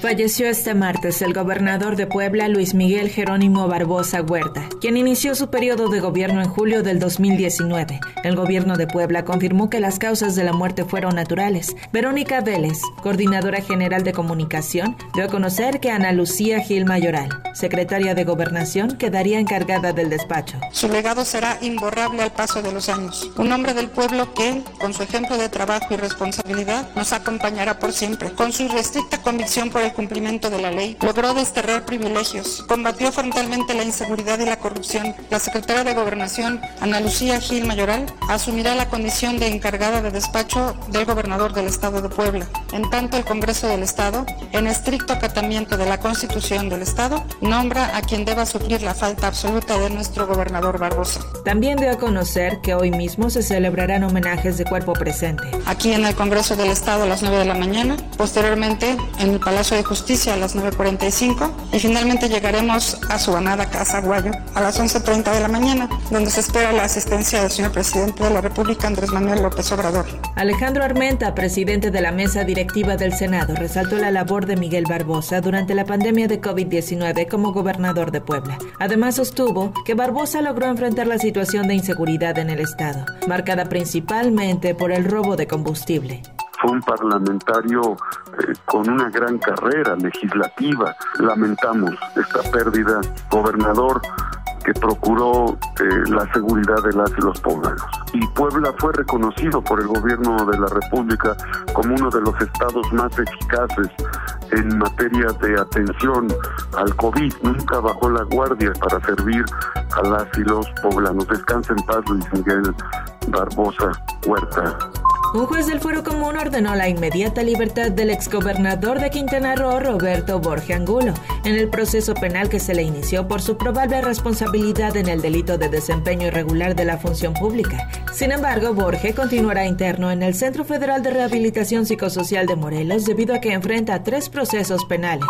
Falleció este martes el gobernador de Puebla, Luis Miguel Jerónimo Barbosa Huerta, quien inició su periodo de gobierno en julio del 2019. El gobierno de Puebla confirmó que las causas de la muerte fueron naturales. Verónica Vélez, coordinadora general de comunicación, dio a conocer que Ana Lucía Gil Mayoral, secretaria de Gobernación, quedaría encargada del despacho. Su legado será imborrable al paso de los años. Un hombre del pueblo que, con su ejemplo de trabajo y responsabilidad, nos acompañará por siempre. Con su restricta convicción por el cumplimiento de la ley, logró desterrar privilegios, combatió frontalmente la inseguridad y la corrupción. La secretaria de Gobernación, Ana Lucía Gil Mayoral, asumirá la condición de encargada de despacho del gobernador del Estado de Puebla. En tanto, el Congreso del Estado, en estricto acatamiento de la Constitución del Estado, nombra a quien deba suplir la falta absoluta de nuestro gobernador Barbosa. También dio a conocer que hoy mismo se celebrarán homenajes de cuerpo presente. Aquí en el Congreso del Estado a las 9 de la mañana, posteriormente en el Palacio de Justicia a las 9.45 y finalmente llegaremos a su amada Casa Guayo a las 11.30 de la mañana, donde se espera la asistencia del señor presidente de la República, Andrés Manuel López Obrador. Alejandro Armenta, presidente de la mesa directiva del Senado, resaltó la labor de Miguel Barbosa durante la pandemia de COVID-19 como gobernador de Puebla. Además sostuvo que Barbosa logró enfrentar la situación de inseguridad en el Estado, marcada principalmente por el robo de combustible fue un parlamentario eh, con una gran carrera legislativa. Lamentamos esta pérdida. Gobernador que procuró eh, la seguridad de las y los poblanos. Y Puebla fue reconocido por el gobierno de la República como uno de los estados más eficaces en materia de atención al COVID. Nunca bajó la guardia para servir a las y los poblanos. Descansa en paz Luis Miguel Barbosa Huerta. Un juez del Fuero Común ordenó la inmediata libertad del exgobernador de Quintana Roo, Roberto Borge Angulo, en el proceso penal que se le inició por su probable responsabilidad en el delito de desempeño irregular de la función pública. Sin embargo, Borge continuará interno en el Centro Federal de Rehabilitación Psicosocial de Morelos debido a que enfrenta tres procesos penales.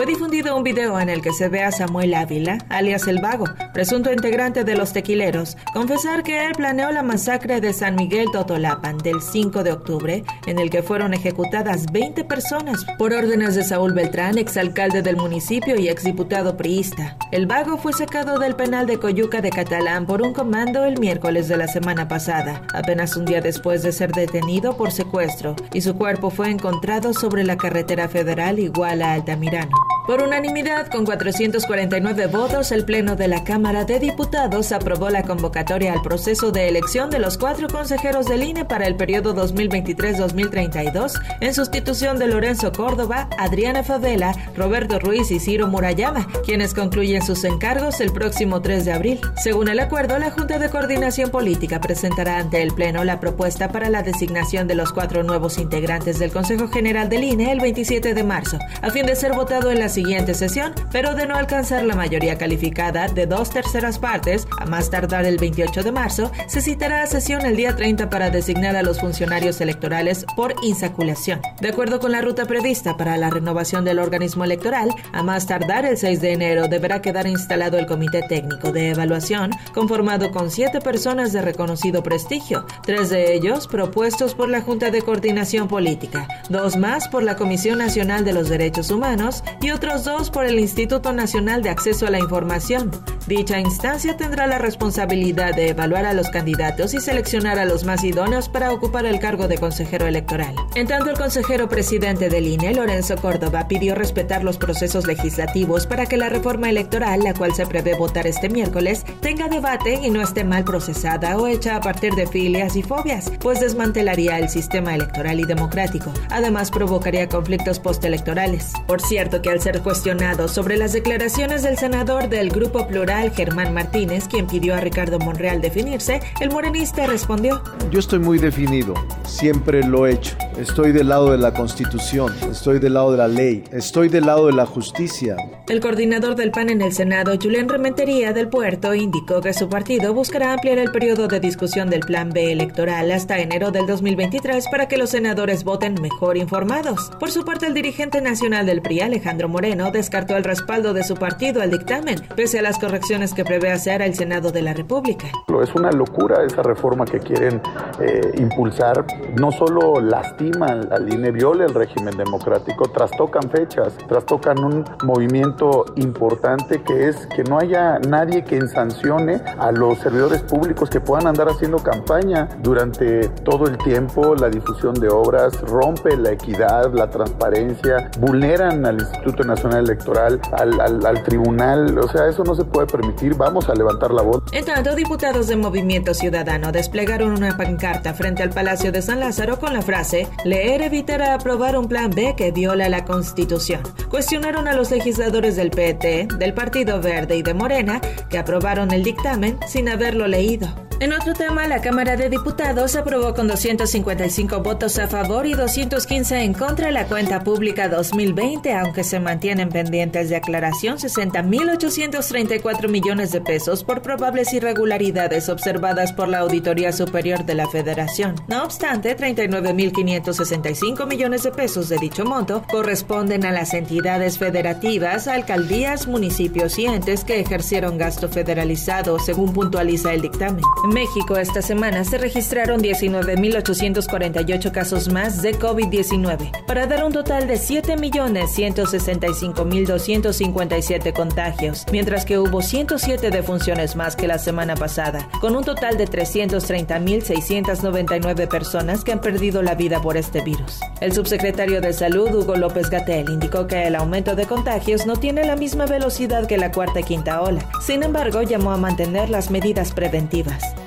Fue difundido un video en el que se ve a Samuel Ávila, alias El Vago, presunto integrante de los tequileros, confesar que él planeó la masacre de San Miguel Totolapan del 5 de octubre, en el que fueron ejecutadas 20 personas por órdenes de Saúl Beltrán, exalcalde del municipio y exdiputado priista. El Vago fue sacado del penal de Coyuca de Catalán por un comando el miércoles de la semana pasada, apenas un día después de ser detenido por secuestro, y su cuerpo fue encontrado sobre la carretera federal igual a Altamirano. Por unanimidad, con 449 votos, el Pleno de la Cámara de Diputados aprobó la convocatoria al proceso de elección de los cuatro consejeros del INE para el periodo 2023-2032, en sustitución de Lorenzo Córdoba, Adriana Favela, Roberto Ruiz y Ciro Murayama, quienes concluyen sus encargos el próximo 3 de abril. Según el acuerdo, la Junta de Coordinación Política presentará ante el Pleno la propuesta para la designación de los cuatro nuevos integrantes del Consejo General del INE el 27 de marzo, a fin de ser votado en la siguiente sesión, pero de no alcanzar la mayoría calificada de dos terceras partes, a más tardar el 28 de marzo, se citará a sesión el día 30 para designar a los funcionarios electorales por insaculación. De acuerdo con la ruta prevista para la renovación del organismo electoral, a más tardar el 6 de enero deberá quedar instalado el Comité Técnico de Evaluación, conformado con siete personas de reconocido prestigio, tres de ellos propuestos por la Junta de Coordinación Política, dos más por la Comisión Nacional de los Derechos Humanos y otros dos por el Instituto Nacional de Acceso a la Información. Dicha instancia tendrá la responsabilidad de evaluar a los candidatos y seleccionar a los más idóneos para ocupar el cargo de consejero electoral. En tanto, el consejero presidente del INE, Lorenzo Córdoba, pidió respetar los procesos legislativos para que la reforma electoral, la cual se prevé votar este miércoles, tenga debate y no esté mal procesada o hecha a partir de filias y fobias, pues desmantelaría el sistema electoral y democrático. Además, provocaría conflictos postelectorales. Por cierto que al ser cuestionado sobre las declaraciones del senador del Grupo Plural, Germán Martínez, quien pidió a Ricardo Monreal definirse, el morenista respondió. Yo estoy muy definido, siempre lo he hecho Estoy del lado de la Constitución, estoy del lado de la ley, estoy del lado de la justicia. El coordinador del PAN en el Senado, Julián Rementería del Puerto, indicó que su partido buscará ampliar el periodo de discusión del Plan B electoral hasta enero del 2023 para que los senadores voten mejor informados. Por su parte, el dirigente nacional del PRI, Alejandro Moreno, descartó el respaldo de su partido al dictamen, pese a las correcciones que prevé hacer el Senado de la República. Es una locura esa reforma que quieren eh, impulsar. No solo lastima al INE, viola el régimen democrático, trastocan fechas, trastocan un movimiento importante que es que no haya nadie que sancione a los servidores públicos que puedan andar haciendo campaña durante todo el tiempo, la difusión de obras, rompe la equidad, la transparencia, vulneran al Instituto Nacional Electoral, al, al, al tribunal, o sea, eso no se puede permitir, vamos a levantar la voz. En tanto, diputados de Movimiento Ciudadano desplegaron una pancarta frente al Palacio de San Lázaro con la frase, leer evitará aprobar un plan B que viola la Constitución. Cuestionaron a los legisladores del PT, del Partido Verde y de Morena que aprobaron el dictamen sin haberlo leído. En otro tema, la Cámara de Diputados aprobó con 255 votos a favor y 215 en contra la cuenta pública 2020, aunque se mantienen pendientes de aclaración 60.834 millones de pesos por probables irregularidades observadas por la Auditoría Superior de la Federación. No obstante, 39.565 millones de pesos de dicho monto corresponden a las entidades federativas, alcaldías, municipios y entes que ejercieron gasto federalizado, según puntualiza el dictamen. México esta semana se registraron 19.848 casos más de COVID-19, para dar un total de 7.165.257 contagios, mientras que hubo 107 defunciones más que la semana pasada, con un total de 330.699 personas que han perdido la vida por este virus. El subsecretario de Salud, Hugo López Gatel, indicó que el aumento de contagios no tiene la misma velocidad que la cuarta y quinta ola. Sin embargo, llamó a mantener las medidas preventivas.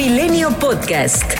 Milenio Podcast.